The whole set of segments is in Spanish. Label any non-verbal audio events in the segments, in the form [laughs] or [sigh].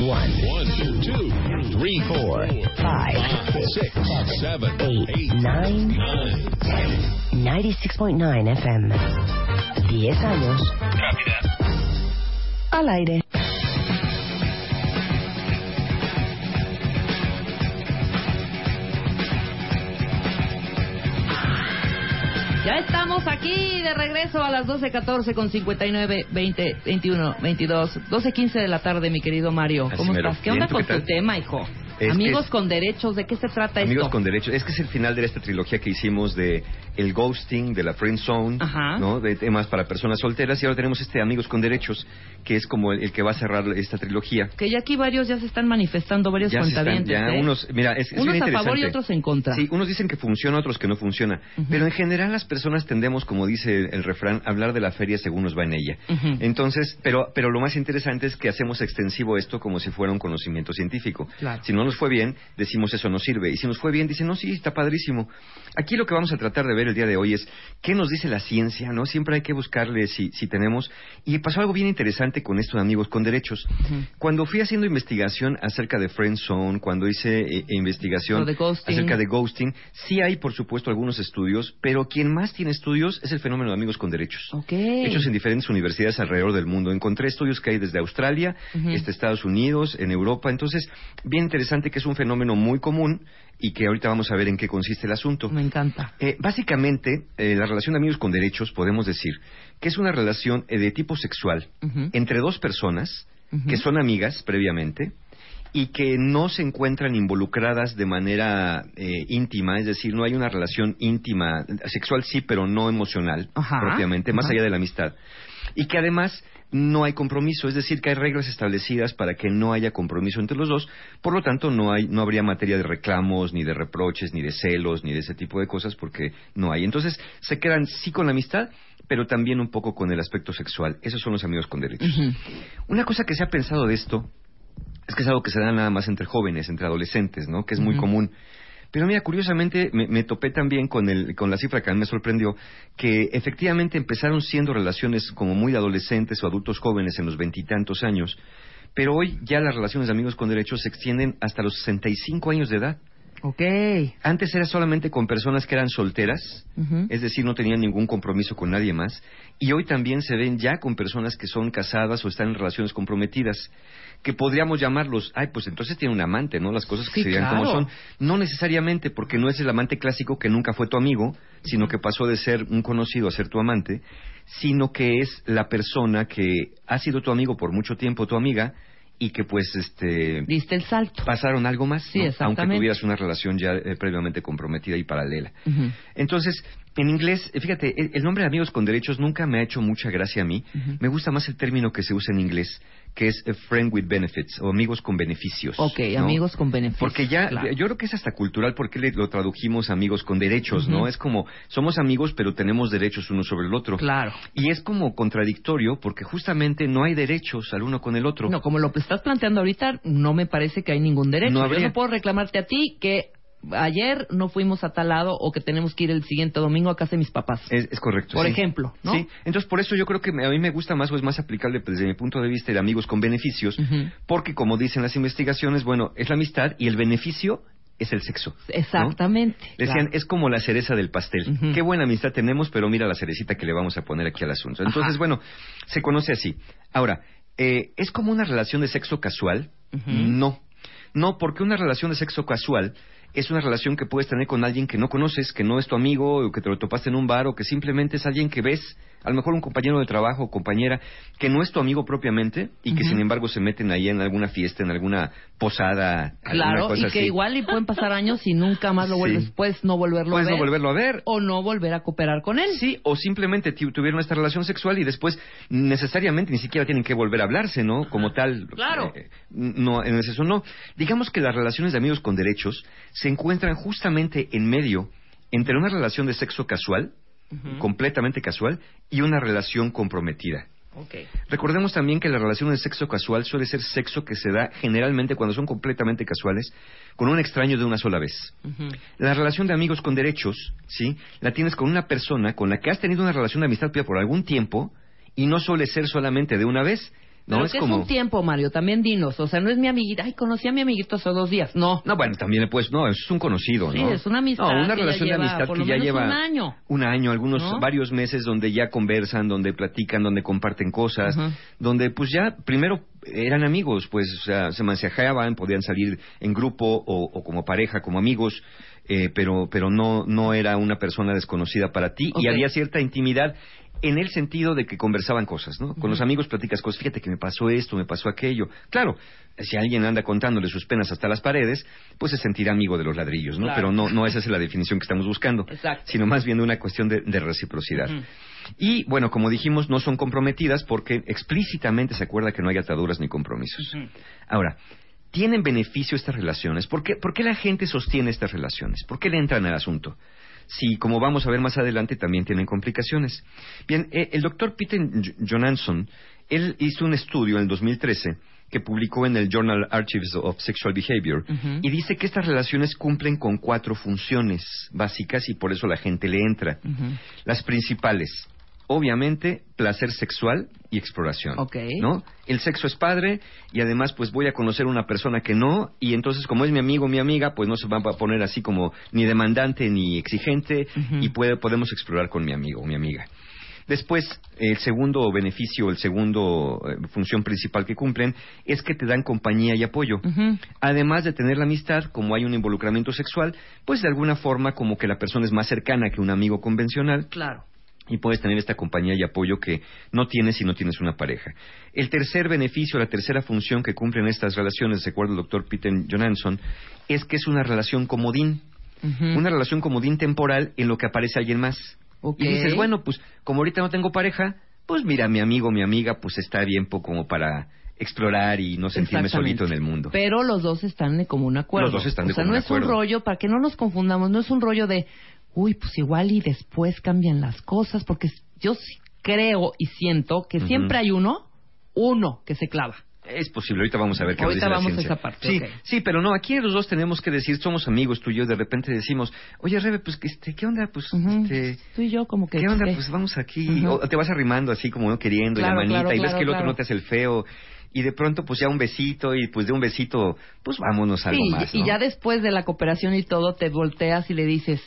One, two, three, four, five, six, seven, eight, nine, ten. 96.9 FM. 10 años al aire. Ya estamos aquí de regreso a las 12.14 con 59, 20, 21, 22, 12.15 de la tarde, mi querido Mario. ¿Cómo estás? ¿Qué onda ¿tú con tu tema, hijo? Es Amigos con derechos, ¿de qué se trata Amigos esto? con derechos. Es que es el final de esta trilogía que hicimos de el ghosting, de la friend zone, Ajá. ¿no? De temas para personas solteras y ahora tenemos este Amigos con derechos que es como el, el que va a cerrar esta trilogía. Que ya aquí varios ya se están manifestando, varios Ya están- ya ¿eh? unos, mira, es, es Unos bien a favor y otros en contra. Sí, unos dicen que funciona, otros que no funciona. Pero en general las personas tendemos, como dice el refrán, a hablar de la feria según nos va en ella. Entonces, pero, pero lo más interesante es que hacemos extensivo esto como si fuera un conocimiento científico. Claro. Si no nos fue bien, decimos eso no sirve. Y si nos fue bien, dicen, no, sí, está padrísimo. Aquí lo que vamos a tratar de ver el día de hoy es qué nos dice la ciencia, ¿no? Siempre hay que buscarle si, si tenemos. Y pasó algo bien interesante con esto de amigos con derechos. Cuando fui haciendo investigación acerca de Friend Zone, cuando hice eh, investigación de ghosting. acerca de ghosting, sí hay, por supuesto, algunos estudios, pero quien más tiene estudios es el fenómeno de amigos con derechos. Hechos en diferentes universidades alrededor del mundo. Encontré estudios que hay desde Australia, Ujú. este, Estados Unidos, en Europa. Entonces, bien interesante que es un fenómeno muy común y que ahorita vamos a ver en qué consiste el asunto. Me encanta. Eh, básicamente, eh, la relación de amigos con derechos, podemos decir, que es una relación eh, de tipo sexual entre dos personas que son amigas previamente y que no se encuentran involucradas de manera íntima, es decir, no hay una relación íntima, sexual sí, pero no emocional Ajá. propiamente, más Ajá. allá de la amistad. Y que además no hay compromiso, es decir, que hay reglas establecidas para que no haya compromiso entre los dos, por lo tanto no hay no habría materia de reclamos, ni de reproches, ni de celos, ni de ese tipo de cosas porque no hay. Entonces, se quedan sí con la amistad, pero también un poco con el aspecto sexual. Esos son los amigos con derechos. Una cosa que se ha pensado de esto es que es algo que se da nada más entre jóvenes, entre adolescentes, ¿no? Que es muy común. Pero mira, curiosamente me, me topé también con, el, con la cifra que a me sorprendió, que efectivamente empezaron siendo relaciones como muy adolescentes o adultos jóvenes en los veintitantos años, pero hoy ya las relaciones de amigos con derechos se extienden hasta los 65 años de edad. Ok. Antes era solamente con personas que eran solteras, es decir, no tenían ningún compromiso con nadie más, y hoy también se ven ya con personas que son casadas o están en relaciones comprometidas, que podríamos llamarlos, ay, pues entonces tiene un amante, ¿no? Las cosas que Sí, serían claro. como son. No necesariamente, porque no es el amante clásico que nunca fue tu amigo, sino que pasó de ser un conocido a ser tu amante, sino que es la persona que ha sido tu amigo por mucho tiempo, tu amiga, y que pues este Diste el salto. pasaron algo más, Sí, ¿no? aunque tuvieras una relación ya eh, previamente comprometida y paralela. Entonces, en inglés, eh, fíjate, el, el nombre de amigos con derechos nunca me ha hecho mucha gracia a mí. Ujú. Me gusta más el término que se usa en inglés, que es eh, friend with benefits o amigos con beneficios. Ok, ¿no? amigos con beneficios. Porque ya, claro. yo creo que es hasta cultural porque le, lo tradujimos amigos con derechos, Ujú. ¿no? Es como, somos amigos pero tenemos derechos uno sobre el otro. Claro. Y es como contradictorio porque justamente no hay derechos al uno con el otro. No, como lo que estás planteando ahorita, no me parece que hay ningún derecho. No Yo habría. no puedo reclamarte a ti que ayer no fuimos a tal lado o que tenemos que ir el siguiente domingo a casa de mis papás. Es, es correcto. Por sí. ejemplo, ¿no? Sí, entonces por eso yo creo que a mí me gusta más o es más aplicable desde mi punto de vista el amigos con beneficios, porque como dicen las investigaciones, bueno, es la amistad y el beneficio es el sexo. ¿no? Exactamente. Decían, claro. es como la cereza del pastel. Qué buena amistad tenemos, pero mira la cerecita que le vamos a poner aquí al asunto. Entonces, Ajá. bueno, se conoce así. Ahora, eh, ¿es como una relación de sexo casual? No. No, porque una relación de sexo casual es una relación que puedes tener con alguien que no conoces, que no es tu amigo, o que te lo topaste en un bar, o que simplemente es alguien que ves, a lo mejor un compañero de trabajo o compañera, que no es tu amigo propiamente, y que sin embargo se meten ahí en alguna fiesta, en alguna posada, alguna Claro, cosa y que así. igual y pueden pasar años y nunca más lo Sí. puedes no volverlo Puedes a ver. no volverlo a ver. O no volver a cooperar con él. Sí, o simplemente tu- tuvieron esta relación sexual y después necesariamente ni siquiera tienen que volver a hablarse, ¿no? Como tal. Claro. eh, no, en eso no. Digamos que las relaciones de amigos con derechos se encuentran justamente en medio entre una relación de sexo casual, Completamente casual, y una relación comprometida. Ok. Recordemos también que la relación de sexo casual suele ser sexo que se da generalmente cuando son completamente casuales con un extraño de una sola vez. La relación de amigos con derechos, ¿sí? La tienes con una persona con la que has tenido una relación de amistad por algún tiempo y no suele ser solamente de una vez. No es que como. es un tiempo, Mario, también dinos. O sea, no es mi amiguita. Ay, conocí a mi amiguito hace dos días. No. No, bueno, también pues no, es un conocido, Sí, ¿no? es una amistad No, una que relación lleva de amistad que ya lleva un año. un año, algunos ¿No? varios meses donde ya conversan, donde platican, donde comparten cosas, donde pues ya primero eran amigos, pues o sea, se mensajeaban, podían salir en grupo o, o como pareja, como amigos, eh, pero pero no no era una persona desconocida para ti y había cierta intimidad en el sentido de que conversaban cosas, ¿no? Con los amigos platicas cosas, fíjate que me pasó esto, me pasó aquello. Claro, si alguien anda contándole sus penas hasta las paredes, pues se sentirá amigo de los ladrillos, ¿no? Claro. Pero no, no esa es la definición que estamos buscando, Exacto. sino más bien una cuestión de, de reciprocidad. Y bueno, como dijimos, no son comprometidas porque explícitamente se acuerda que no hay ataduras ni compromisos. Ahora, ¿tienen beneficio estas relaciones? ¿Por qué, por qué la gente sostiene estas relaciones? ¿Por qué le entran al asunto? Si, como vamos a ver más adelante, también tienen complicaciones. Bien, eh, el doctor Peter J- Johansson, él hizo un estudio en el 2013 que publicó en el Journal Archives of Sexual Behavior y dice que estas relaciones cumplen con cuatro funciones básicas y por eso la gente le entra. Las principales, obviamente, placer sexual y exploración. Ok. ¿No? El sexo es padre y además pues voy a conocer una persona que no y entonces como es mi amigo, mi amiga, pues no se va a poner así como ni demandante ni exigente y puede, podemos explorar con mi amigo o mi amiga. Después, el segundo beneficio, el segundo eh, función principal que cumplen es que te dan compañía y apoyo. Además de tener la amistad, como hay un involucramiento sexual, pues de alguna forma como que la persona es más cercana que un amigo convencional Claro. Y puedes tener esta compañía y apoyo que no tienes si no tienes una pareja. El tercer beneficio, la tercera función que cumplen estas relaciones, de acuerdo al doctor Peter Johansson, es que es una relación comodín, una relación comodín temporal en lo que aparece alguien más. Y dices, bueno, pues como ahorita no tengo pareja, pues mira, mi amigo, mi amiga, pues está bien como para explorar y no sentirme solito en el mundo. Pero los dos están de común acuerdo. Los dos están de o sea, común no es un rollo, para que no nos confundamos, no es un rollo de, uy, pues igual y después cambian las cosas, porque yo creo y siento que Ujú. siempre hay uno, uno que se clava. Es posible, ahorita vamos a ver qué Ahorita dice la vamos a ciencia. esa parte, Sí, ok. sí, pero no, aquí los dos tenemos que decir, somos amigos tú y yo, de repente decimos, oye, Rebe, pues, este, ¿qué onda? Pues, Ujú. este, Tú y yo como que... ¿qué onda? ¿qué? Pues vamos aquí, Ujú. o te vas arrimando así como no queriendo, y Claro, la manita, claro, y ves claro, que el otro no te hace el feo, y de pronto pues ya un besito, y pues de un besito, pues vámonos a algo Sí, más, y ¿no? ya después de la cooperación y todo, te volteas y le dices,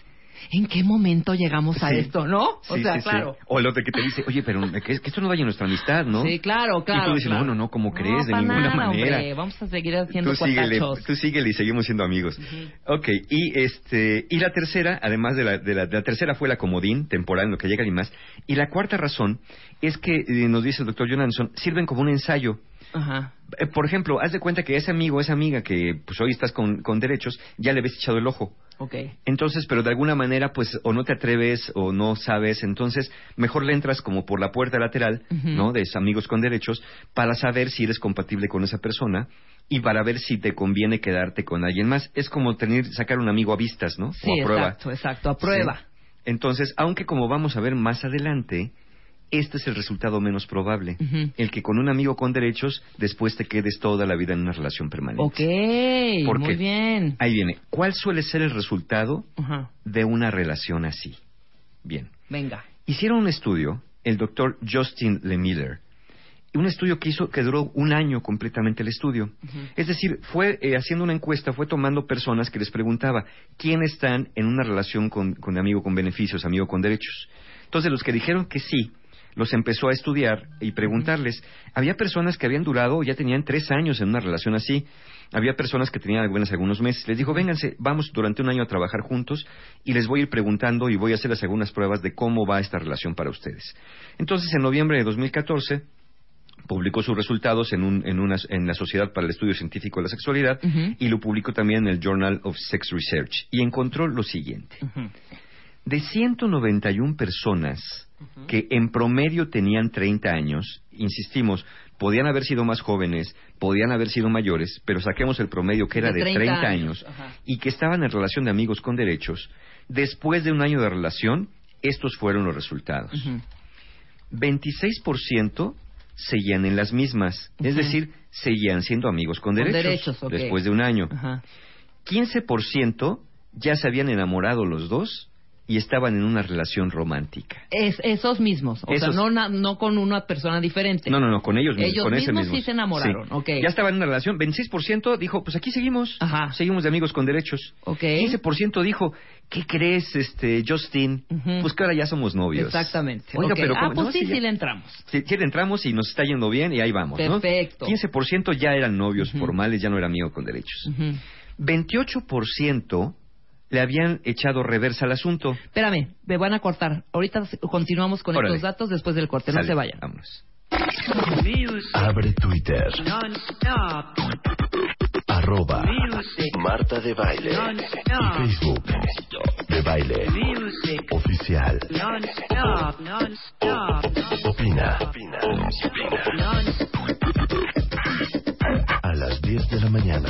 ¿en qué momento llegamos a Sí. esto, no? O Sí, sea, sí, claro. O el otro que te dice, oye, pero [laughs] que, que esto no vaya a nuestra amistad, ¿no? Sí, claro, claro. Y tú dices, claro. no, no, no, ¿cómo crees? De pa' ninguna nada, manera. hombre, Vamos a seguir haciendo tú síguele, tú síguele y seguimos siendo amigos. Ok, y este y la tercera, además de la, de la, de la tercera fue la comodín temporal, en lo que llega y más. Y la cuarta razón es que, eh, nos dice el doctor Johansson, sirven como un ensayo. Ajá. Eh, por ejemplo, haz de cuenta que ese amigo, esa amiga que pues hoy estás con, con derechos, ya le habéis echado el ojo. Ok. Entonces, pero de alguna manera, pues, o no te atreves o no sabes, entonces, mejor le entras como por la puerta lateral. ¿no? De amigos con derechos, para saber si eres compatible con esa persona y para ver si te conviene quedarte con alguien más. Es como tener, sacar un amigo a vistas, ¿no? Sí, o a prueba. exacto, exacto, a prueba. Sí. Entonces, aunque como vamos a ver más adelante, este es el resultado menos probable. El que con un amigo con derechos, después te quedes toda la vida en una relación permanente. Ok, ¿Por muy bien. Ahí viene. ¿Cuál suele ser el resultado de una relación así? Bien. Venga. Hicieron un estudio, el doctor Justin Lemiller, un estudio que hizo que duró un año completamente el estudio. Es decir, fue eh, haciendo una encuesta, fue tomando personas que les preguntaba quién están en una relación con, con amigo con beneficios, amigo con derechos. Entonces, los que dijeron que sí, los empezó a estudiar y preguntarles. Había personas que habían durado, ya tenían tres años en una relación así. Había personas que tenían apenas algunos meses. Les dijo, vénganse, vamos durante un año a trabajar juntos y les voy a ir preguntando y voy a hacerles algunas pruebas de cómo va esta relación para ustedes. Entonces, en noviembre de 2014, publicó sus resultados en, un- en, una- en la Sociedad para el Estudio Científico de la Sexualidad y lo publicó también en el Journal of Sex Research. Y encontró lo siguiente. De 191 personas que en promedio tenían 30 años, insistimos, podían haber sido más jóvenes, podían haber sido mayores, pero saquemos el promedio que era De de 30 30, años, ajá. y que estaban en relación de amigos con derechos, después de un año de relación, estos fueron los resultados. Ujú. 26% seguían en las mismas, es decir, seguían siendo amigos con Con derechos, después de un año. Ajá. 15% ya se habían enamorado los dos y estaban en una relación romántica. Es, esos mismos, o Esos- sea, no, no con una persona diferente. No, no, no, con ellos mismos. Ellos con ese mismos mismo. sí se enamoraron, ok. Ya estaban en una relación. 26% dijo, pues aquí seguimos. Ajá. Seguimos de amigos con derechos. Ok. 15% dijo, ¿qué crees, este, Justin? Pues que ahora ya somos novios. Exactamente. Oiga, ok. pero ah, pues No, sí, sí, sí, le entramos. Sí, sí, le entramos y nos está yendo bien y ahí vamos, ¿no? Perfecto. 15% ya eran novios formales, ya no era amigo con derechos. Ujú. 28% le habían echado reversa al asunto. Espérame, me van a cortar. Ahorita continuamos con Órale. estos datos después del corte. No Sale, se vayan. Vámonos. Abre Twitter. Arroba Marta de Baile. Y Facebook. De Baile. Oficial. O- Opina. A las 10 de la mañana.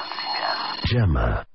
Llama.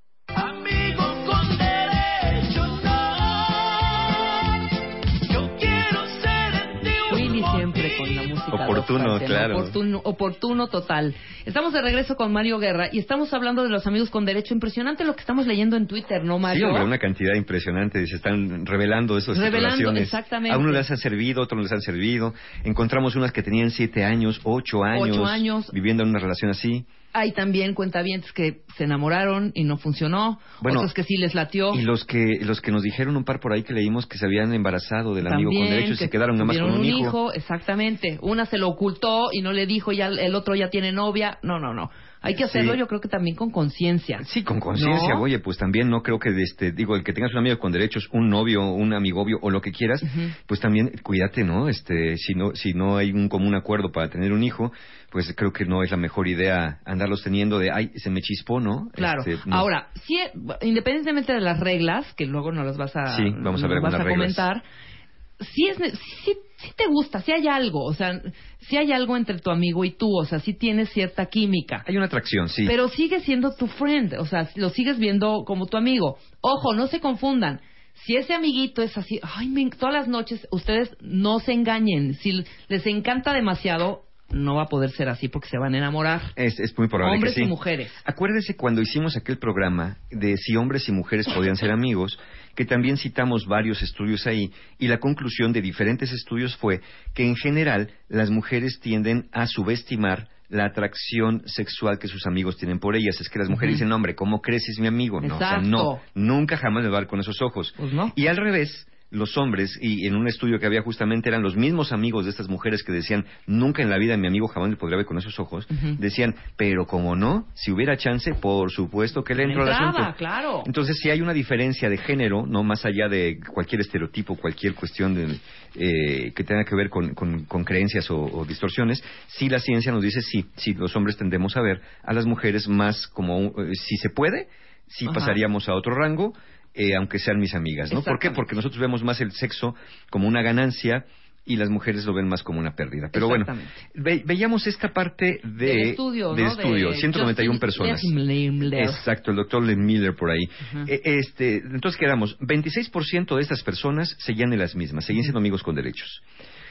Willy siempre con la música. Oportuno, gospel, claro. Oportuno, oportuno total. Estamos de regreso con Mario Guerra y estamos hablando de los amigos con derecho. Impresionante lo que estamos leyendo en Twitter, ¿no, Sí, Mario? hombre, una cantidad impresionante. Se están revelando esas Revelando, relaciones. exactamente. A unos les han servido, a otros no les han servido. Encontramos unas que tenían siete años, ocho años, Ocho años. viviendo en una relación así. Hay también cuentavientes que se enamoraron y no funcionó. Bueno, otros que sí les latió. Y los que los que nos dijeron un par por ahí que leímos que se habían embarazado del amigo con derechos y se quedaron nada más tuvieron con un, un hijo. Exactamente. Una se lo ocultó y no le dijo, ya el otro ya tiene novia. No, no, no. Hay que hacerlo, Sí. yo creo que también con conciencia. Sí, con conciencia, ¿No? oye, pues también no creo que, este, digo, el que tengas un amigo con derechos, un novio, un amigovio o lo que quieras, pues también cuídate, ¿no? Este, si no, si no hay un común acuerdo para tener un hijo, pues creo que no es la mejor idea andarlos teniendo de, ay, se me chispó, ¿no? Claro. Este, no. Ahora, sí, independientemente de las reglas, que luego no las vas a, Sí, vamos a ver vas a comentar, sí, es, sí te gusta, sí hay algo, o sea, sí hay algo entre tu amigo y tú, o sea, sí tienes cierta química. Hay una atracción, sí. Pero sigue siendo tu friend, o sea, lo sigues viendo como tu amigo. Ojo, no se confundan. Si ese amiguito es así, ay, todas las noches, ustedes no se engañen. Si les encanta demasiado, no va a poder ser así porque se van a enamorar. Es, es muy probable Hombres que sí. y mujeres. Acuérdese cuando hicimos aquel programa de si hombres y mujeres podían ser amigos, que también citamos varios estudios ahí, y la conclusión de diferentes estudios fue que en general las mujeres tienden a subestimar la atracción sexual que sus amigos tienen por ellas. Es que las mujeres Ujú. dicen, hombre, ¿cómo crees es mi amigo? No, o sea, Exacto. no, nunca jamás me va a ver con esos ojos. Pues no. Y al revés, los hombres, y en un estudio que había justamente eran los mismos amigos de estas mujeres que decían, nunca en la vida mi amigo jamás me podría ver con esos ojos, decían, pero como no, si hubiera chance, por supuesto que le entro al asunto. claro. Entonces, si hay una diferencia de género, no más allá de cualquier estereotipo, cualquier cuestión de, eh, que tenga que ver con, con- con creencias o, o distorsiones, sí la ciencia nos dice sí, sí, los hombres tendemos a ver a las mujeres más como, eh, si se puede, sí Ajá. pasaríamos a otro rango, eh, aunque sean mis amigas, ¿no? ¿Por qué? Porque nosotros vemos más el sexo como una ganancia y las mujeres lo ven más como una pérdida. Pero bueno, ve- veíamos esta parte de, estudio, del ¿no? estudio, De 191 Justin personas. Exacto, el doctor Len Miller por ahí. Ujú. Eh, este, entonces quedamos, 26% de estas personas seguían en las mismas, seguían siendo amigos con derechos.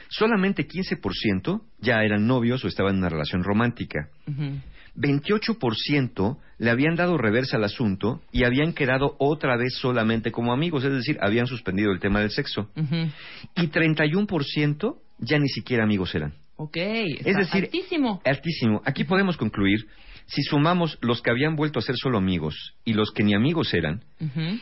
Solamente 15% ya eran novios o estaban en una relación romántica. Ujú. 28% le habían dado reversa al asunto y habían quedado otra vez solamente como amigos, es decir, habían suspendido el tema del sexo. Ujú. Y 31% ya ni siquiera amigos eran. Ok, Es decir, altísimo. Altísimo. Aquí podemos concluir, si sumamos los que habían vuelto a ser solo amigos y los que ni amigos eran,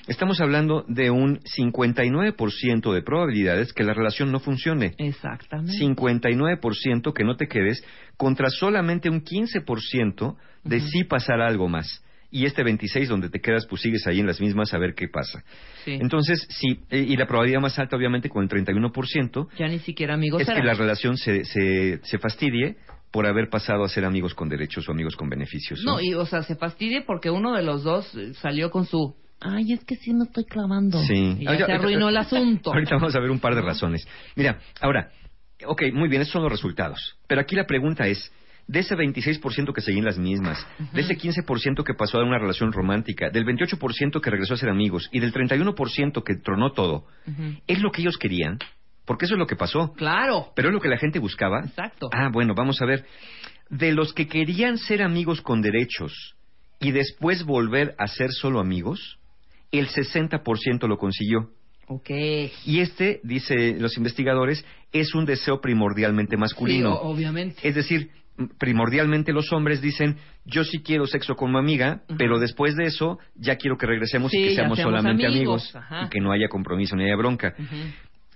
estamos hablando de un 59% de probabilidades que la relación no funcione. Exactamente. 59% que no te quedes contra solamente un 15% de sí pasar algo más. Y este 26 donde te quedas, pues sigues ahí en las mismas a ver qué pasa. Sí. Entonces, sí, eh, y la probabilidad más alta obviamente con el 31% ya ni siquiera amigos es que la relación se, se, se fastidie por haber pasado a ser amigos con derechos o amigos con beneficios. No, y o sea, se fastidie porque uno de los dos eh, salió con su Ay, es que sí me estoy clavando. Sí. Y ya se arruinó el asunto. [laughs] Ahorita vamos a ver un par de razones. Mira, ahora, ok, muy bien, esos son los resultados. Pero aquí la pregunta es, de ese 26% que seguían las mismas, de ese 15% que pasó a una relación romántica, del 28% que regresó a ser amigos y del 31% que tronó todo. ¿es lo que ellos querían? Porque eso es lo que pasó. Claro. ¿Pero es lo que la gente buscaba? Exacto. Ah, bueno, vamos a ver. De los que querían ser amigos con derechos y después volver a ser solo amigos, el 60% lo consiguió. Ok. Y este, dice los investigadores, es un deseo primordialmente masculino. Sí, obviamente. Es decir, primordialmente los hombres dicen, yo sí quiero sexo con mi amiga, pero después de eso ya quiero que regresemos Sí, y que seamos, seamos solamente amigos, y que no haya compromiso ni haya bronca.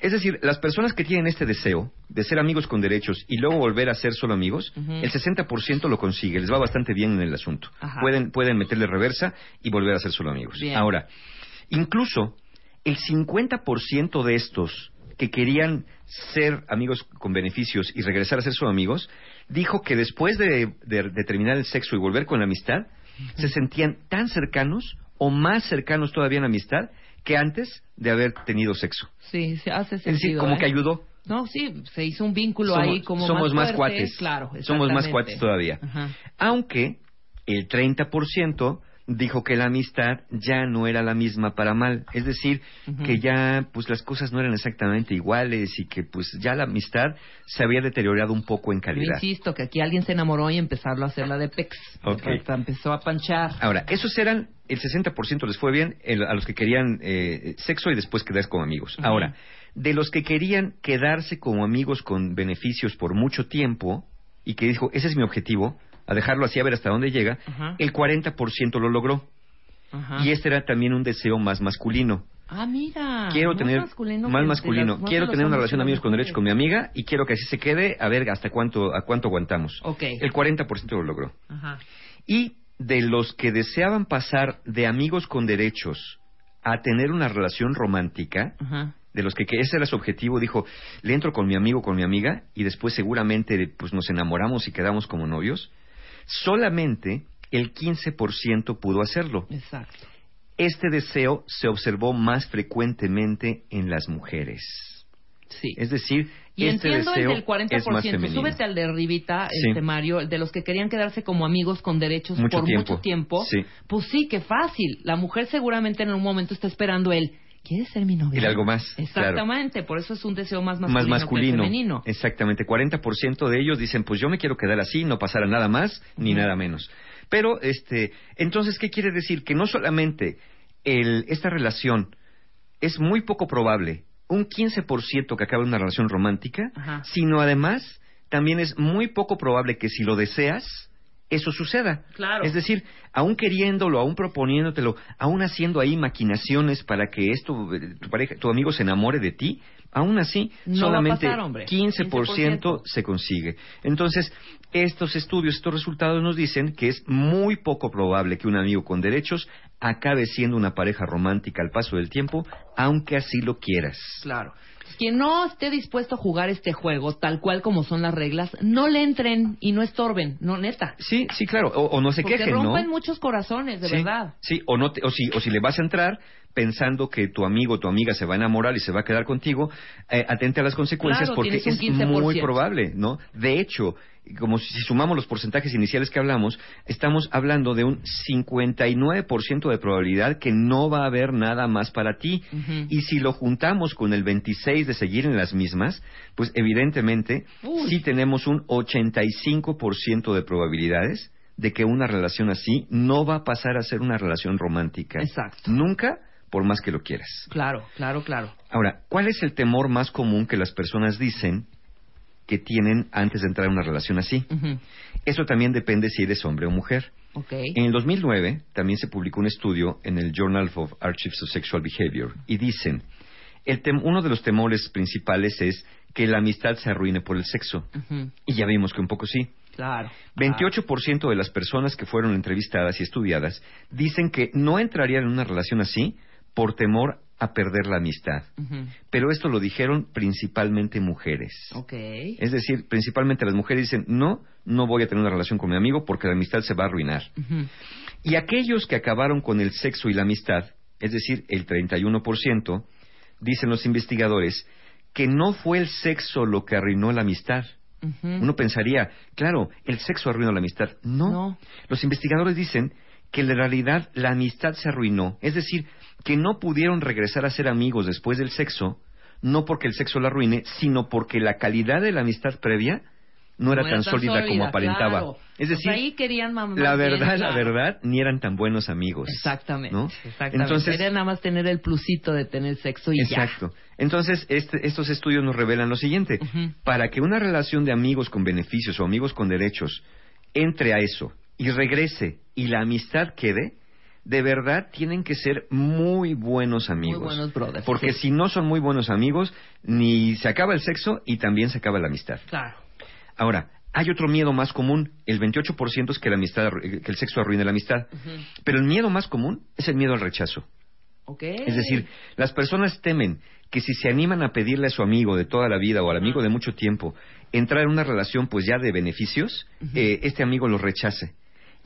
Es decir, las personas que tienen este deseo de ser amigos con derechos y luego volver a ser solo amigos, el 60% lo consigue, les va bastante bien en el asunto. Ajá. Pueden, pueden meterle reversa y volver a ser solo amigos. Bien. Ahora, incluso el 50% de estos que querían ser amigos con beneficios y regresar a ser solo amigos, dijo que después de, de- de terminar el sexo y volver con la amistad, se sentían tan cercanos o más cercanos todavía en la amistad que antes de haber tenido sexo. Sí, se hace Es decir, sentido. como ¿eh? que ayudó. No, sí, se hizo un vínculo Somos- ahí como somos más fuerte, cuates. Claro, Somos más cuates todavía. Ajá. Aunque el 30% dijo que la amistad ya no era la misma para mal. Es decir, que ya pues las cosas no eran exactamente iguales y que pues ya la amistad se había deteriorado un poco en Yo calidad. insisto que aquí alguien se enamoró y empezaron a hacer la de Pex. Ok. Hasta empezó a panchar. Ahora, esos eran, el 60% les fue bien el- a los que querían eh, sexo y después quedarse como amigos. Ahora, de los que querían quedarse como amigos con beneficios por mucho tiempo y que dijo, ese es mi objetivo, a dejarlo así a ver hasta dónde llega, Ajá. el 40% lo logró. Y este era también un deseo más masculino. Ah, mira. quiero más tener masculino más masculino, las- más quiero tener una relación de amigos con derechos con mi amiga y quiero que así se quede, a ver hasta cuánto a cuánto aguantamos. Ok. El 40% lo logró. Ajá. Y de los que deseaban pasar de amigos con derechos a tener una relación romántica, Ajá. de los que, que ese era su objetivo, dijo, le entro con mi amigo, con mi amiga, y después seguramente pues nos enamoramos y quedamos como novios, solamente el 15% pudo hacerlo. Exacto. Este deseo se observó más frecuentemente en las mujeres. Sí. Es decir, Y este entiendo el deseo del 40%. es más femenino. Súbete al de Rivita, Sí. este Mario, el de los que querían quedarse como amigos con derechos Mucho por tiempo. mucho tiempo. Sí. Pues sí, qué fácil. La mujer seguramente en un momento está esperando él. ¿Quieres ser mi novia? El algo más, Exactamente, por eso es un deseo más masculino, más masculino. que femenino. Exactamente, 40% de ellos dicen, pues yo me quiero quedar así, no pasará nada más ni nada menos. Pero, este, entonces, ¿qué quiere decir? Que no solamente el, esta relación es muy poco probable, un 15% que acabe en una relación romántica, Ajá. sino además también es muy poco probable que si lo deseas, eso suceda. Claro. Es decir, aún queriéndolo, aún proponiéndotelo, aún haciendo ahí maquinaciones para que esto, eh, tu pareja, tu amigo se enamore de ti, aún así No solamente pasar, hombre. 15%, se consigue. Entonces, estos estudios, estos resultados nos dicen que es muy poco probable que un amigo con derechos acabe siendo una pareja romántica al paso del tiempo, aunque así lo quieras. Claro. Quien no esté dispuesto a jugar este juego tal cual como son las reglas, no le entren y no estorben, no neta. Sí, sí, claro, o, o no se Porque quejen, ¿no? rompen muchos corazones, de sí, verdad. Sí, o, no te- o, si, o si le vas a entrar, pensando que tu amigo o tu amiga se va a enamorar y se va a quedar contigo, eh, atente a las consecuencias Claro, porque es muy 15%. probable, ¿no? De hecho, como si sumamos los porcentajes iniciales que hablamos, estamos hablando de un 59% de probabilidad que no va a haber nada más para ti. Y si lo juntamos con el 26 de seguir en las mismas, pues evidentemente Uy. sí tenemos un 85% de probabilidades de que una relación así no va a pasar a ser una relación romántica. Exacto. Nunca, por más que lo quieras. Claro, claro, claro. Ahora, ¿cuál es el temor más común que las personas dicen que tienen antes de entrar en una relación así? Eso también depende si eres hombre o mujer. Ok. En el 2009 también se publicó un estudio en el Journal of Archives of Sexual Behavior y dicen, el tem- uno de los temores principales es que la amistad se arruine por el sexo. Y ya vimos que un poco sí. Claro. 28% de las personas que fueron entrevistadas y estudiadas dicen que no entrarían en una relación así por temor a perder la amistad. Pero esto lo dijeron principalmente mujeres. Ok. Es decir, principalmente las mujeres dicen, no, no voy a tener una relación con mi amigo porque la amistad se va a arruinar. Y aquellos que acabaron con el sexo y la amistad, es decir, el 31%, dicen los investigadores, que no fue el sexo lo que arruinó la amistad. Uno pensaría, claro, el sexo arruinó la amistad. No. No. Los investigadores dicen que en realidad la amistad se arruinó. Es decir, que no pudieron regresar a ser amigos después del sexo, no porque el sexo la arruine, sino porque la calidad de la amistad previa no era, tan, sólida, como aparentaba. claro. Es decir, Pues ahí querían la bien, verdad, la verdad, ni eran tan buenos amigos. Exactamente. ¿no? Exactamente. Entonces, Era nada más tener el plusito de tener sexo y Exacto. Entonces, este- estos estudios nos revelan lo siguiente. Para que una relación de amigos con beneficios o amigos con derechos entre a eso y regrese y la amistad quede, de verdad tienen que ser muy buenos amigos. buenos brothers, Porque sí. si no son muy buenos amigos, ni se acaba el sexo y también se acaba la amistad. Claro. Ahora, hay otro miedo más común. El 28% es que, la amistad, arru- que el sexo arruine la amistad. Pero el miedo más común es el miedo al rechazo. Ok. Es decir, las personas temen que si se animan a pedirle a su amigo de toda la vida o al amigo de mucho tiempo entrar en una relación pues ya de beneficios, eh, este amigo lo rechace.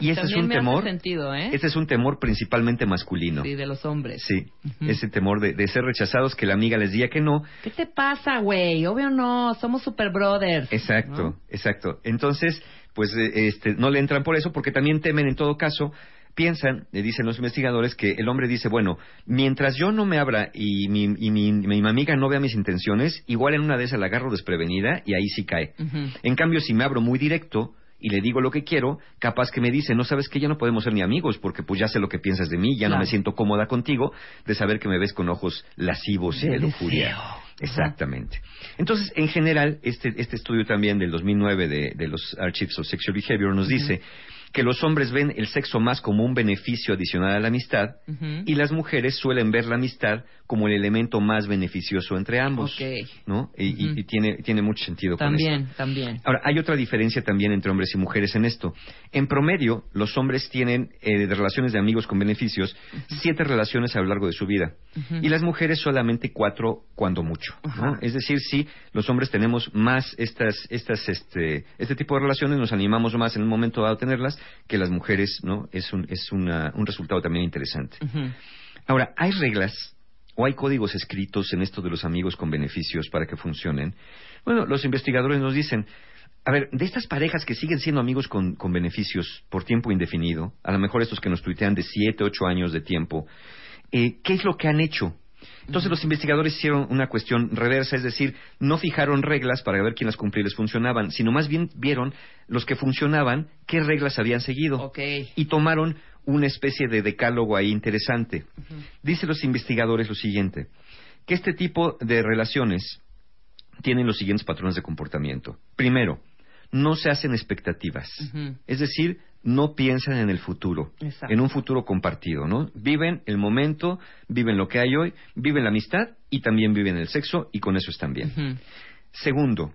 Y ese es un me hace temor, sentido, ¿eh? ese es un temor principalmente masculino. Sí, de los hombres. Sí, ese temor de, de ser rechazados, que la amiga les diga que no. ¿Qué te pasa, güey? Obvio no, somos super brothers. Exacto, ¿no? exacto. Entonces, pues eh, este, no le entran por eso, porque también temen en todo caso, piensan, eh, dicen los investigadores, que el hombre dice, bueno, mientras yo no me abra y mi, y mi, mi amiga no vea mis intenciones, igual en una de esas la agarro desprevenida y ahí sí cae. En cambio, si me abro muy directo y le digo lo que quiero, capaz que me dice, no sabes que ya no podemos ser ni amigos porque pues ya sé lo que piensas de mí, ya no me siento cómoda contigo de saber que me ves con ojos lascivos y De lujuria. Exactamente. Entonces, en general, este, este estudio también del 2009 de, de los Archives of Sexual Behavior nos dice que los hombres ven el sexo más como un beneficio adicional a la amistad y las mujeres suelen ver la amistad como el elemento más beneficioso entre ambos. Ok. ¿no? Y, y- tiene, tiene mucho sentido con. También, también. Ahora, hay otra diferencia también entre hombres y mujeres en esto. En promedio, los hombres tienen eh, de relaciones de amigos con beneficios siete relaciones a lo largo de su vida y las mujeres solamente cuatro cuando mucho. Es decir, sí, los hombres tenemos más estas, estas, este, este tipo de relaciones, nos animamos más en un momento dado a tenerlas que las mujeres, ¿no? Es un, es una- un resultado también interesante. Ujú. Ahora, ¿hay reglas o hay códigos escritos en esto de los amigos con beneficios para que funcionen? Bueno, los investigadores nos dicen, a ver, de estas parejas que siguen siendo amigos con, con beneficios por tiempo indefinido, a lo mejor estos que nos tuitean de siete, ocho años de tiempo, eh, ¿qué es lo que han hecho? Entonces los investigadores hicieron una cuestión reversa, es decir, no fijaron reglas para ver quién las cumplía y les funcionaban, sino más bien vieron los que funcionaban, qué reglas habían seguido y tomaron una especie de decálogo ahí interesante. Dicen los investigadores lo siguiente, que este tipo de relaciones tienen los siguientes patrones de comportamiento. Primero, no se hacen expectativas, es decir, no piensan en el futuro, Exacto. en un futuro compartido, ¿no? Viven el momento, viven lo que hay hoy, viven la amistad y también viven el sexo y con eso están bien. Segundo,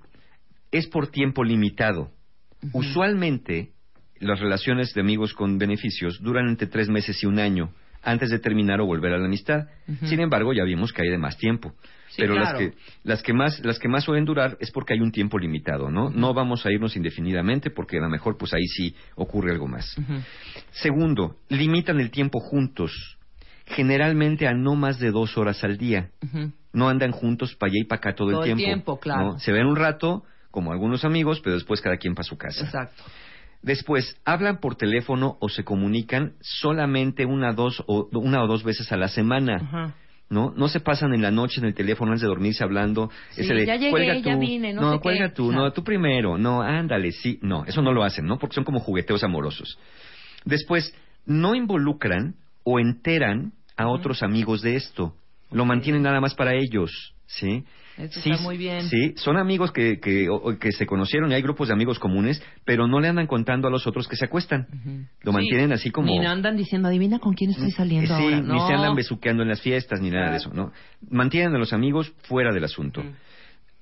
es por tiempo limitado. Usualmente, las relaciones de amigos con beneficios duran entre tres meses y un año antes de terminar o volver a la amistad. Sin embargo, ya vimos que hay de más tiempo. Sí, Pero claro. las, que, las, que más, las que más suelen durar es porque hay un tiempo limitado, ¿no? No vamos a irnos indefinidamente porque a lo mejor pues ahí sí ocurre algo más. Segundo, limitan el tiempo juntos. generalmente a no más de dos horas al día. No andan juntos para allá y para acá todo, Todo el el tiempo. tiempo, claro. ¿no? Se ven un rato, como algunos amigos, pero después cada quien para su casa. Exacto. Después, hablan por teléfono o se comunican solamente una, dos o, una o dos veces a la semana. ¿No? No se pasan en la noche en el teléfono antes de dormirse hablando. Sí, ese de, ya llegué, cuelga ya tú. vine, no sé cuelga qué. tú, no, tú primero, no, ándale, sí. No, eso no lo hacen, ¿no? Porque son como jugueteos amorosos. Después, no involucran o enteran a otros amigos de esto. Lo mantienen nada más para ellos, ¿sí? Eso Sí, está muy bien. Sí, son amigos que, que, o- que se conocieron y hay grupos de amigos comunes, pero no le andan contando a los otros que se acuestan. Lo Sí, mantienen así como... Ni andan diciendo, adivina con quién estoy saliendo Sí, ahora. ni No. se andan besuqueando en las fiestas ni nada de eso, ¿no? Mantienen a los amigos fuera del asunto.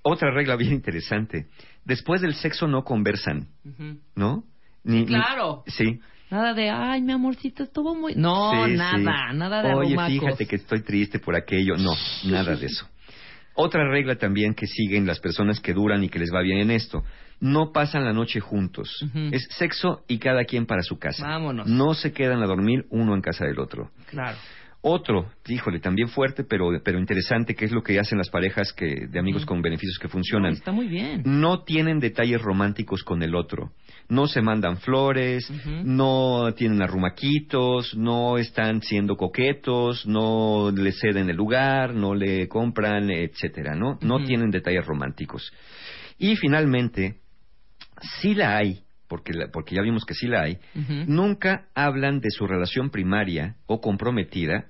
Otra regla bien interesante. Después del sexo no conversan. ¿no? Ni, ni- Claro. sí. Nada de, ay, mi amorcito, estuvo muy... No, sí, nada, sí. nada de Oye, arrumacos. fíjate que estoy triste por aquello. No, nada de eso. Otra regla también que siguen las personas que duran y que les va bien en esto. No pasan la noche juntos. Es sexo y cada quien para su casa. Vámonos. No se quedan a dormir uno en casa del otro. Claro. Otro, híjole, también fuerte, pero, pero interesante, que es lo que hacen las parejas que, de amigos con beneficios que No, funcionan. está muy bien. No tienen detalles románticos con el otro. No se mandan flores, no tienen arrumaquitos, no están siendo coquetos, no le ceden el lugar, no le compran, etcétera, ¿no? No tienen detalles románticos. Y finalmente, sí la hay, porque, la- porque ya vimos que sí la hay, nunca hablan de su relación primaria o comprometida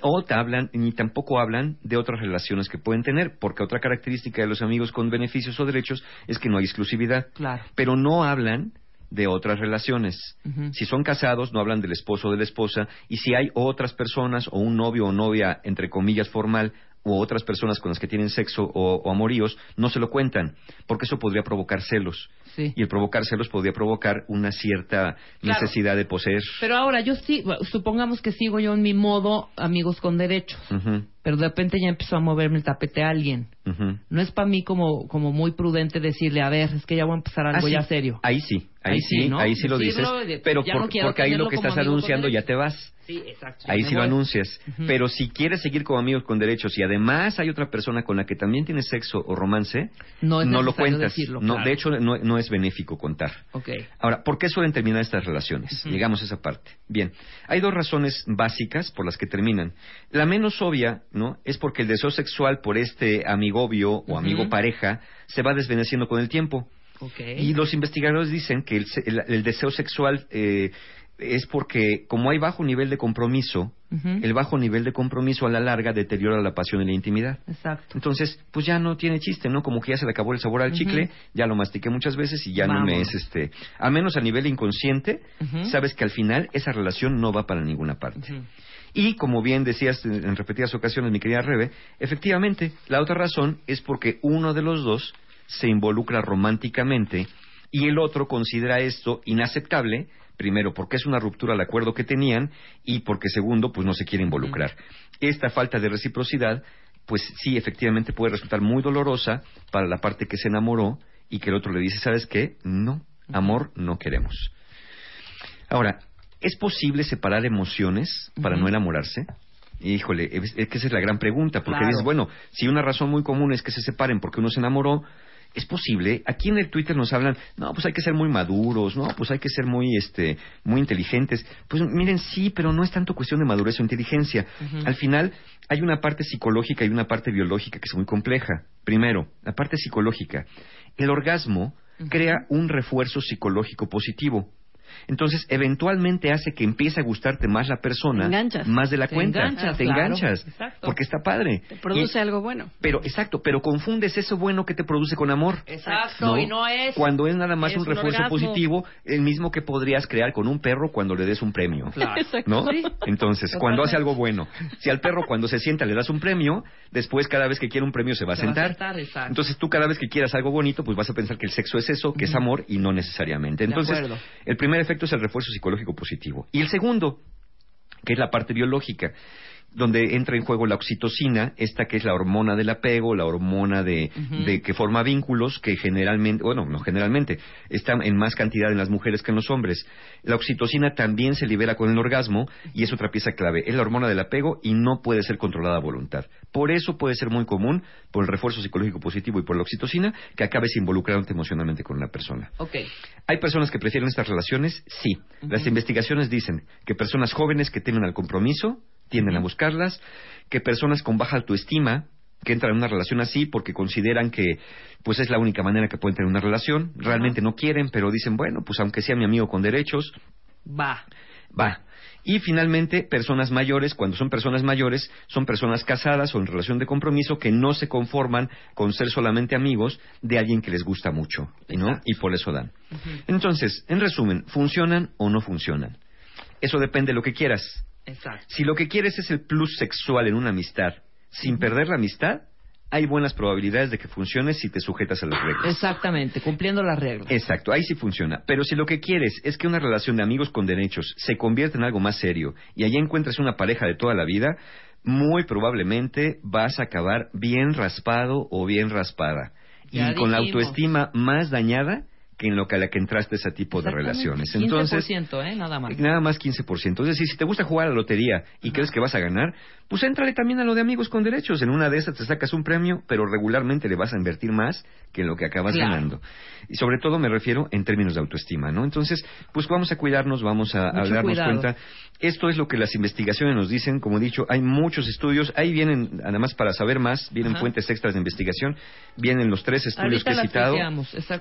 o te hablan ni tampoco hablan de otras relaciones que pueden tener, porque otra característica de los amigos con beneficios o derechos es que no hay exclusividad, Claro. pero no hablan de otras relaciones. Si son casados, no hablan del esposo o de la esposa, y si hay otras personas o un novio o novia, entre comillas, formal, o otras personas con las que tienen sexo o, o amoríos, no se lo cuentan, porque eso podría provocar celos. Sí. Y el provocar celos podría provocar una cierta Claro. necesidad de poseer. Pero ahora, yo sí, supongamos que sigo yo en mi modo amigos con derechos, pero de repente ya empezó a moverme el tapete a alguien. No es para mí como, como muy prudente decirle, a ver, es que ya voy a empezar algo Ah, sí. ya serio. Ahí sí, ahí, Ahí sí, ¿no? ahí sí lo dices. De- Pero por- no porque ahí lo que estás anunciando ya te vas. Sí, exacto. Ahí sí lo anuncias. Pero si quieres seguir como amigos con derechos y además hay otra persona con la que también tienes sexo o romance, No lo cuentas. decirlo, no, claro. De hecho, no, no es benéfico contar. Ok. Ahora, ¿por qué suelen terminar estas relaciones? Ujú. Llegamos a esa parte. Bien, hay dos razones básicas por las que terminan. La menos obvia, ¿no? Es porque el deseo sexual por este amigobio o amigo pareja se va desvaneciendo con el tiempo. Ok. Y los investigadores dicen que el, el- el deseo sexual eh, es porque como hay bajo nivel de compromiso, el bajo nivel de compromiso a la larga deteriora la pasión y la intimidad. Exacto. Entonces, pues ya no tiene chiste, ¿no? Como que ya se le acabó el sabor al chicle, ya lo mastiqué muchas veces y ya no me es este, al menos a nivel inconsciente, sabes que al final esa relación no va para ninguna parte. Y como bien decías en en repetidas ocasiones, mi querida Rebe, efectivamente, la otra razón es porque uno de los dos se involucra románticamente y el otro considera esto inaceptable, primero porque es una ruptura al acuerdo que tenían y porque segundo, pues no se quiere involucrar. Esta falta de reciprocidad, pues sí, efectivamente puede resultar muy dolorosa para la parte que se enamoró y que el otro le dice, ¿sabes qué? No, amor no queremos. Ahora, ¿es posible separar emociones para no enamorarse? Híjole, es, es que esa es la gran pregunta, porque Claro. dices, bueno, si una razón muy común es que se separen porque uno se enamoró, ¿es posible? Aquí en el Twitter nos hablan, no, pues hay que ser muy maduros, no, pues hay que ser muy, este, muy inteligentes. Pues miren, sí, pero no es tanto cuestión de madurez o inteligencia. Al final, hay una parte psicológica y una parte biológica que es muy compleja. Primero, la parte psicológica. El orgasmo crea un refuerzo psicológico positivo. Entonces, eventualmente hace que empiece a gustarte más la persona, enganchas. más de la Te cuenta. enganchas, te claro. enganchas, Exacto. porque está padre. Te produce Y- algo bueno. pero, exacto, pero confundes eso bueno que te produce con amor. Exacto, y no es... Cuando es nada más es un refuerzo positivo, el mismo que podrías crear con un perro cuando le des un premio. Claro. ¿No? Sí. Entonces, Totalmente. cuando hace algo bueno. Si al perro cuando se sienta le das un premio, después cada vez que quiere un premio se va a Se va a sentar. Entonces tú cada vez que quieras algo bonito, pues vas a pensar que el sexo es eso, que es amor y no necesariamente. Entonces, el primer efecto es el refuerzo psicológico positivo. Y el segundo, que es la parte biológica, donde entra en juego la oxitocina, esta que es la hormona del apego, la hormona de, de que forma vínculos, que generalmente, bueno, no generalmente, está en más cantidad en las mujeres que en los hombres. La oxitocina también se libera con el orgasmo y es otra pieza clave. Es la hormona del apego y no puede ser controlada a voluntad. Por eso puede ser muy común, por el refuerzo psicológico positivo y por la oxitocina, que acabes involucrándote emocionalmente con una persona. Ok. ¿Hay personas que prefieren estas relaciones? Sí. Las investigaciones dicen que personas jóvenes que temen al compromiso tienden a buscarlas, que personas con baja autoestima que entran en una relación así porque consideran que pues es la única manera que pueden tener una relación, realmente no quieren, pero dicen, bueno, pues aunque sea mi amigo con derechos, Va. va. Y finalmente, personas mayores, cuando son personas mayores, son personas casadas o en relación de compromiso que no se conforman con ser solamente amigos de alguien que les gusta mucho, ¿no? Y por eso dan. Entonces, en resumen, ¿funcionan o no funcionan? Eso depende de lo que quieras. Exacto. Si lo que quieres es el plus sexual en una amistad, sin perder la amistad, hay buenas probabilidades de que funcione si te sujetas a las reglas. Exactamente, cumpliendo las reglas. Exacto, ahí sí funciona. Pero si lo que quieres es que una relación de amigos con derechos se convierta en algo más serio y allí encuentres una pareja de toda la vida, muy probablemente vas a acabar bien raspado o bien raspada. Ya y con la autoestima más dañada que en lo que a la que entraste ese tipo de relaciones. 15%, Entonces, ¿eh? Nada más. Nada más 15%. Es decir, si te gusta jugar a la lotería y crees que vas a ganar, pues éntrale también a lo de amigos con derechos. En una de esas te sacas un premio, pero regularmente le vas a invertir más que en lo que acabas Claro. ganando. Y sobre todo me refiero en términos de autoestima, ¿no? Entonces, pues vamos a cuidarnos, vamos a, darnos cuidado. cuenta. Esto es lo que las investigaciones nos dicen. Como he dicho, hay muchos estudios. Ahí vienen, además para saber más, vienen Ajá. fuentes extras de investigación. Vienen los tres estudios Ahorita que he citado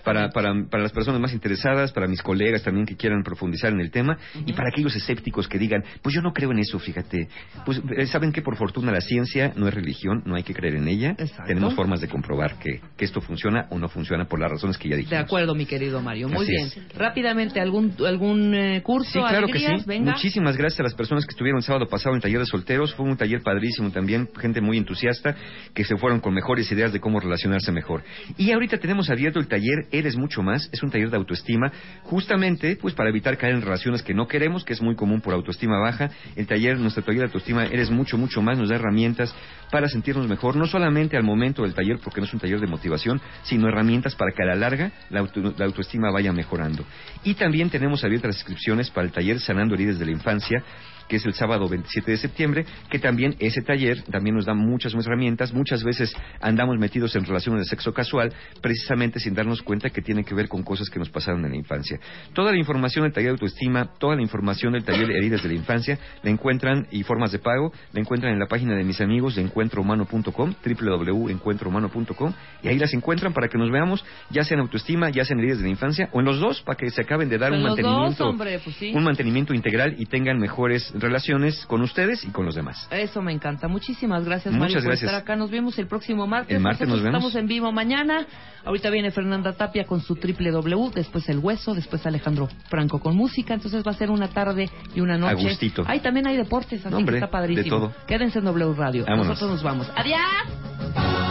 para, para, para las personas más interesadas, para mis colegas también que quieran profundizar en el tema, y para aquellos escépticos que digan, pues yo no creo en eso, fíjate. Pues eh, saben que por fortuna la ciencia no es religión, no hay que creer en ella. Exacto. Tenemos formas de comprobar que, que esto funciona o no funciona por las razones que ya dijimos. De acuerdo, mi querido Mario. Muy Así bien. es. Rápidamente, ¿algún, algún eh, curso? Sí, claro que sí. Venga. Muchísimas gracias a las personas que estuvieron el sábado pasado en taller de solteros. Fue un taller padrísimo también, gente muy entusiasta que se fueron con mejores ideas de cómo relacionarse mejor. Y ahorita tenemos abierto el taller Eres Mucho Más. Es un taller de autoestima, justamente pues para evitar caer en relaciones que no queremos, que es muy común por autoestima baja. El taller, nuestro taller de autoestima Eres Mucho, Mucho Más nos da herramientas para sentirnos mejor, no solamente al momento del taller, porque no es un taller de motivación, sino herramientas para que a la larga la, auto- la autoestima vaya mejorando. Y también tenemos abiertas inscripciones para el taller Sanando Heridas de la Infancia, que es el sábado 27 de septiembre, que también ese taller también nos da muchas más herramientas. Muchas veces andamos metidos en relaciones de sexo casual, precisamente sin darnos cuenta que tiene que ver con cosas que nos pasaron en la infancia. Toda la información del taller de autoestima, toda la información del taller Heridas de la Infancia, la encuentran y formas de pago, la encuentran en la página de mis amigos de encuentrohumano.com, www.encuentrohumano.com, y ahí las encuentran para que nos veamos, ya sea en autoestima, ya sea en heridas de la infancia, o en los dos, para que se acaben de dar En un dos, mantenimiento, hombre, pues sí. un mantenimiento integral y tengan mejores relaciones con ustedes y con los demás. Eso me encanta. Muchísimas gracias, Muchas Mario, por estar acá. Nos vemos el próximo martes. El martes Nosotros nos vemos. estamos en vivo mañana. Ahorita viene Fernanda Tapia con su triple W, después El Hueso, después Alejandro Franco con música. Entonces va a ser una tarde y una noche. A gustito. Ahí también hay deportes, así Hombre, que está padrísimo. de todo. Quédense en W Radio. Vámonos. Nosotros nos vamos. ¡Adiós!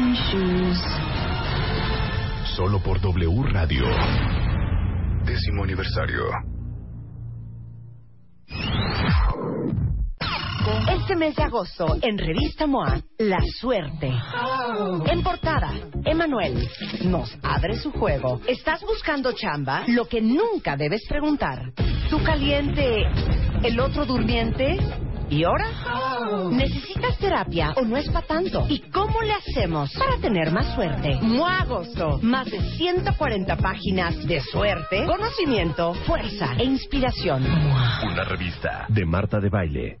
Shoes. solo por W Radio. Décimo aniversario. Este mes de agosto, en Revista MOA, La Suerte. En portada, Emanuel nos abre su juego. ¿Estás buscando chamba? Lo que nunca debes preguntar. ¿Tú caliente? ¿El otro durmiente? ¿Y ahora? ¿Necesitas terapia o no es para tanto? ¿Y cómo le hacemos para tener más suerte? MOA Agosto. Más de 140 páginas de suerte, conocimiento, fuerza e inspiración. Una revista de Marta de Baile.